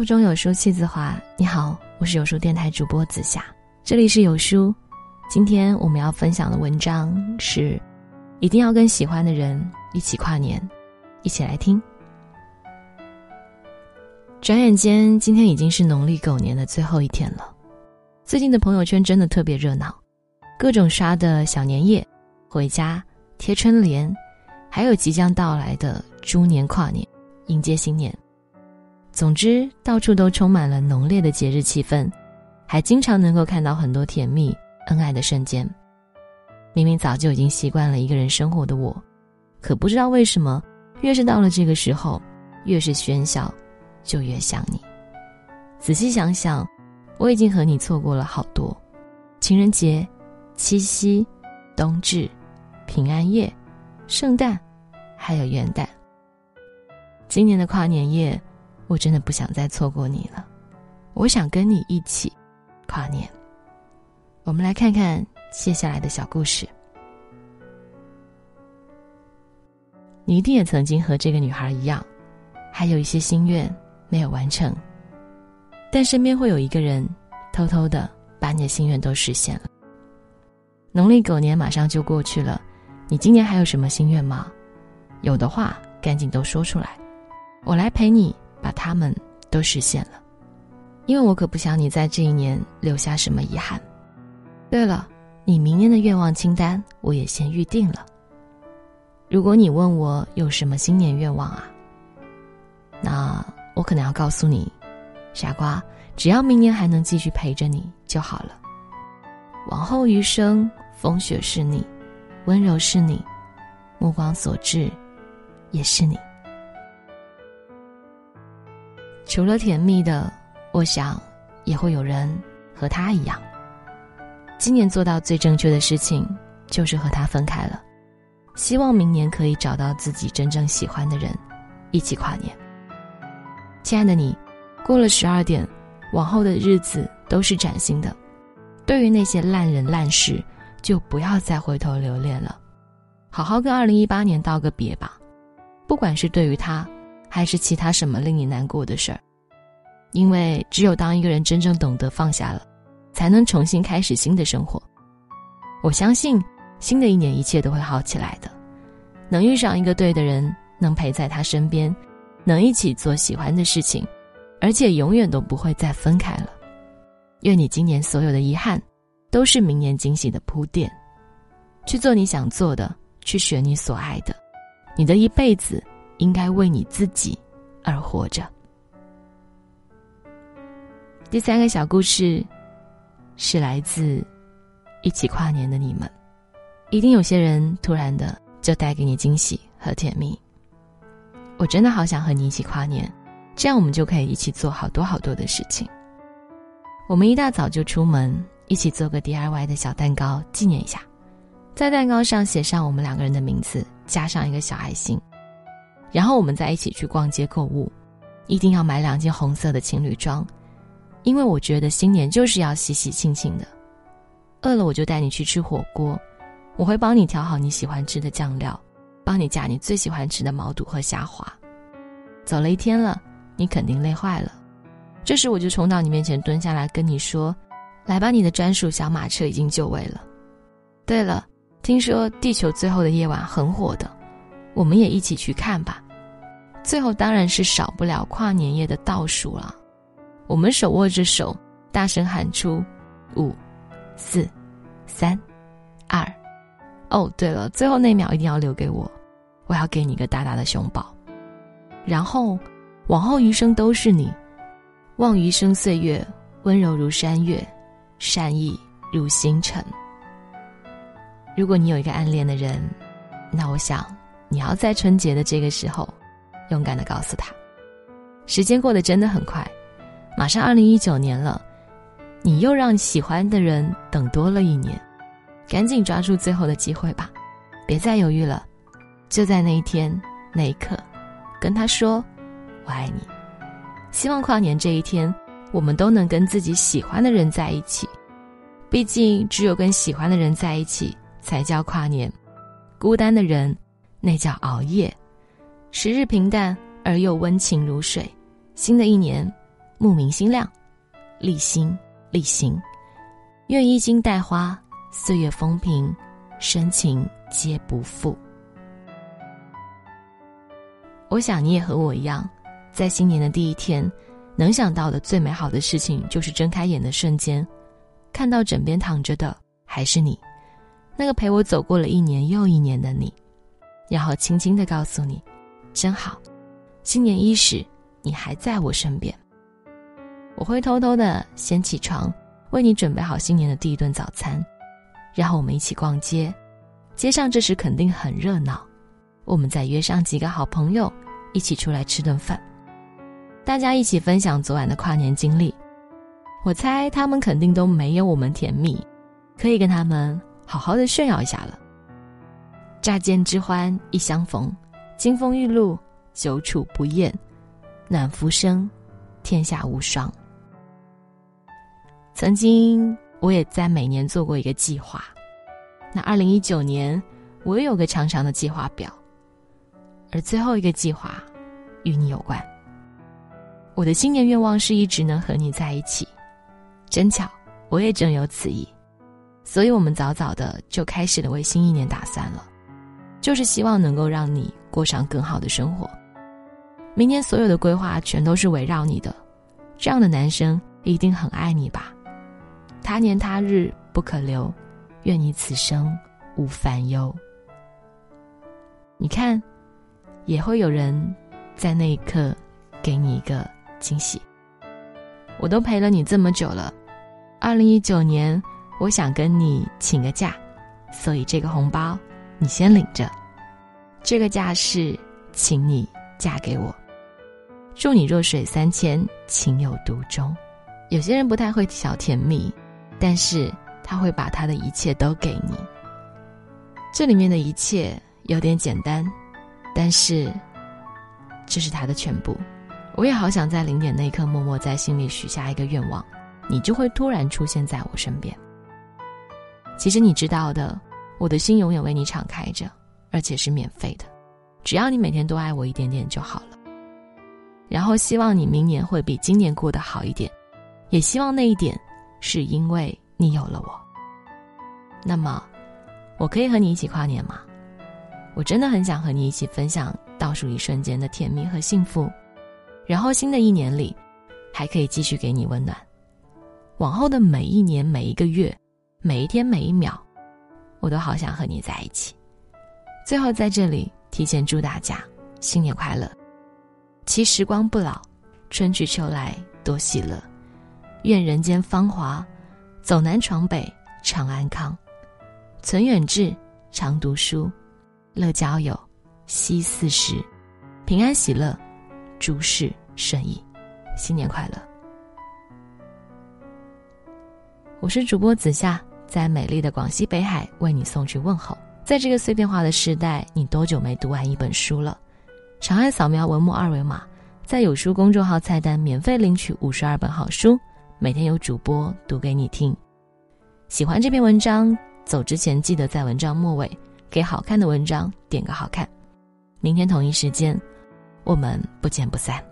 腹中有书气自华。你好，我是有书电台主播子夏，这里是有书。今天我们要分享的文章是：一定要跟喜欢的人一起跨年，一起来听。转眼间，今天已经是农历狗年的最后一天了。最近的朋友圈真的特别热闹，各种刷的小年夜、回家、贴春联，还有即将到来的猪年跨年，迎接新年。总之，到处都充满了浓烈的节日气氛，还经常能够看到很多甜蜜恩爱的瞬间。明明早就已经习惯了一个人生活的我，可不知道为什么，越是到了这个时候，越是喧嚣，就越想你。仔细想想，我已经和你错过了好多：情人节、七夕、冬至、平安夜、圣诞，还有元旦。今年的跨年夜。我真的不想再错过你了，我想跟你一起跨年。我们来看看接下来的小故事。你一定也曾经和这个女孩一样，还有一些心愿没有完成，但身边会有一个人偷偷的把你的心愿都实现了。农历狗年马上就过去了，你今年还有什么心愿吗？有的话，赶紧都说出来，我来陪你。把他们都实现了，因为我可不想你在这一年留下什么遗憾。对了，你明年的愿望清单我也先预定了。如果你问我有什么新年愿望啊，那我可能要告诉你，傻瓜，只要明年还能继续陪着你就好了。往后余生，风雪是你，温柔是你，目光所至，也是你。除了甜蜜的，我想也会有人和他一样。今年做到最正确的事情，就是和他分开了。希望明年可以找到自己真正喜欢的人，一起跨年。亲爱的你，过了十二点，往后的日子都是崭新的。对于那些烂人烂事，就不要再回头留恋了，好好跟二零一八年道个别吧。不管是对于他。还是其他什么令你难过的事儿？因为只有当一个人真正懂得放下了，才能重新开始新的生活。我相信，新的一年一切都会好起来的。能遇上一个对的人，能陪在他身边，能一起做喜欢的事情，而且永远都不会再分开了。愿你今年所有的遗憾，都是明年惊喜的铺垫。去做你想做的，去选你所爱的，你的一辈子。应该为你自己而活着。第三个小故事是来自一起跨年的你们，一定有些人突然的就带给你惊喜和甜蜜。我真的好想和你一起跨年，这样我们就可以一起做好多好多的事情。我们一大早就出门，一起做个 DIY 的小蛋糕纪念一下，在蛋糕上写上我们两个人的名字，加上一个小爱心。然后我们再一起去逛街购物，一定要买两件红色的情侣装，因为我觉得新年就是要喜喜庆庆的。饿了我就带你去吃火锅，我会帮你调好你喜欢吃的酱料，帮你夹你最喜欢吃的毛肚和虾滑。走了一天了，你肯定累坏了，这时我就冲到你面前蹲下来跟你说：“来吧，你的专属小马车已经就位了。”对了，听说《地球最后的夜晚》很火的。我们也一起去看吧，最后当然是少不了跨年夜的倒数了。我们手握着手，大声喊出：五、四、三、二。哦，对了，最后那秒一定要留给我，我要给你一个大大的熊抱。然后，往后余生都是你，望余生岁月温柔如山月，善意如星辰。如果你有一个暗恋的人，那我想。你要在春节的这个时候，勇敢的告诉他，时间过得真的很快，马上二零一九年了，你又让喜欢的人等多了一年，赶紧抓住最后的机会吧，别再犹豫了，就在那一天那一刻，跟他说我爱你。希望跨年这一天，我们都能跟自己喜欢的人在一起，毕竟只有跟喜欢的人在一起才叫跨年，孤单的人。那叫熬夜，时日平淡而又温情如水。新的一年，目明心亮，立心立行，愿衣襟带花，岁月风平，深情皆不负。我想你也和我一样，在新年的第一天，能想到的最美好的事情就是睁开眼的瞬间，看到枕边躺着的还是你，那个陪我走过了一年又一年的你，然后轻轻的告诉你，真好，新年伊始，你还在我身边。我会偷偷的先起床，为你准备好新年的第一顿早餐，然后我们一起逛街，街上这时肯定很热闹。我们再约上几个好朋友，一起出来吃顿饭，大家一起分享昨晚的跨年经历。我猜他们肯定都没有我们甜蜜，可以跟他们好好的炫耀一下了。乍见之欢一相逢，金风玉露久处不厌，暖浮生，天下无双。曾经我也在每年做过一个计划，那二零一九年我也有个长长的计划表。而最后一个计划，与你有关。我的新年愿望是一直能和你在一起，真巧，我也正有此意，所以我们早早的就开始了为新一年打算了，就是希望能够让你过上更好的生活。明年所有的规划全都是围绕你的，这样的男生一定很爱你吧？他年他日不可留，愿你此生无烦忧。你看。也会有人在那一刻给你一个惊喜。我都陪了你这么久了，二零一九年，我想跟你请个假，所以这个红包你先领着。这个假是请你嫁给我，祝你弱水三千，情有独钟。有些人不太会小甜蜜，但是他会把他的一切都给你。这里面的一切有点简单。但是，这是他的全部。我也好想在零点那一刻，默默在心里许下一个愿望，你就会突然出现在我身边。其实你知道的，我的心永远为你敞开着，而且是免费的，只要你每天多爱我一点点就好了。然后希望你明年会比今年过得好一点，也希望那一点是因为你有了我。那么，我可以和你一起跨年吗？我真的很想和你一起分享倒数一瞬间的甜蜜和幸福，然后新的一年里，还可以继续给你温暖。往后的每一年、每一个月、每一天、每一秒，我都好想和你在一起。最后在这里提前祝大家新年快乐，其时光不老，春去秋来多喜乐。愿人间芳华，走南闯北常安康，存远志，常读书。乐交友，惜四时，平安喜乐，诸事顺意，新年快乐！我是主播子夏，在美丽的广西北海为你送去问候。在这个碎片化的时代，你多久没读完一本书了？长按扫描文末二维码，在有书公众号菜单免费领取五十二本好书，每天有主播读给你听。喜欢这篇文章，走之前记得在文章末尾。给好看的文章点个好看，明天同一时间，我们不见不散。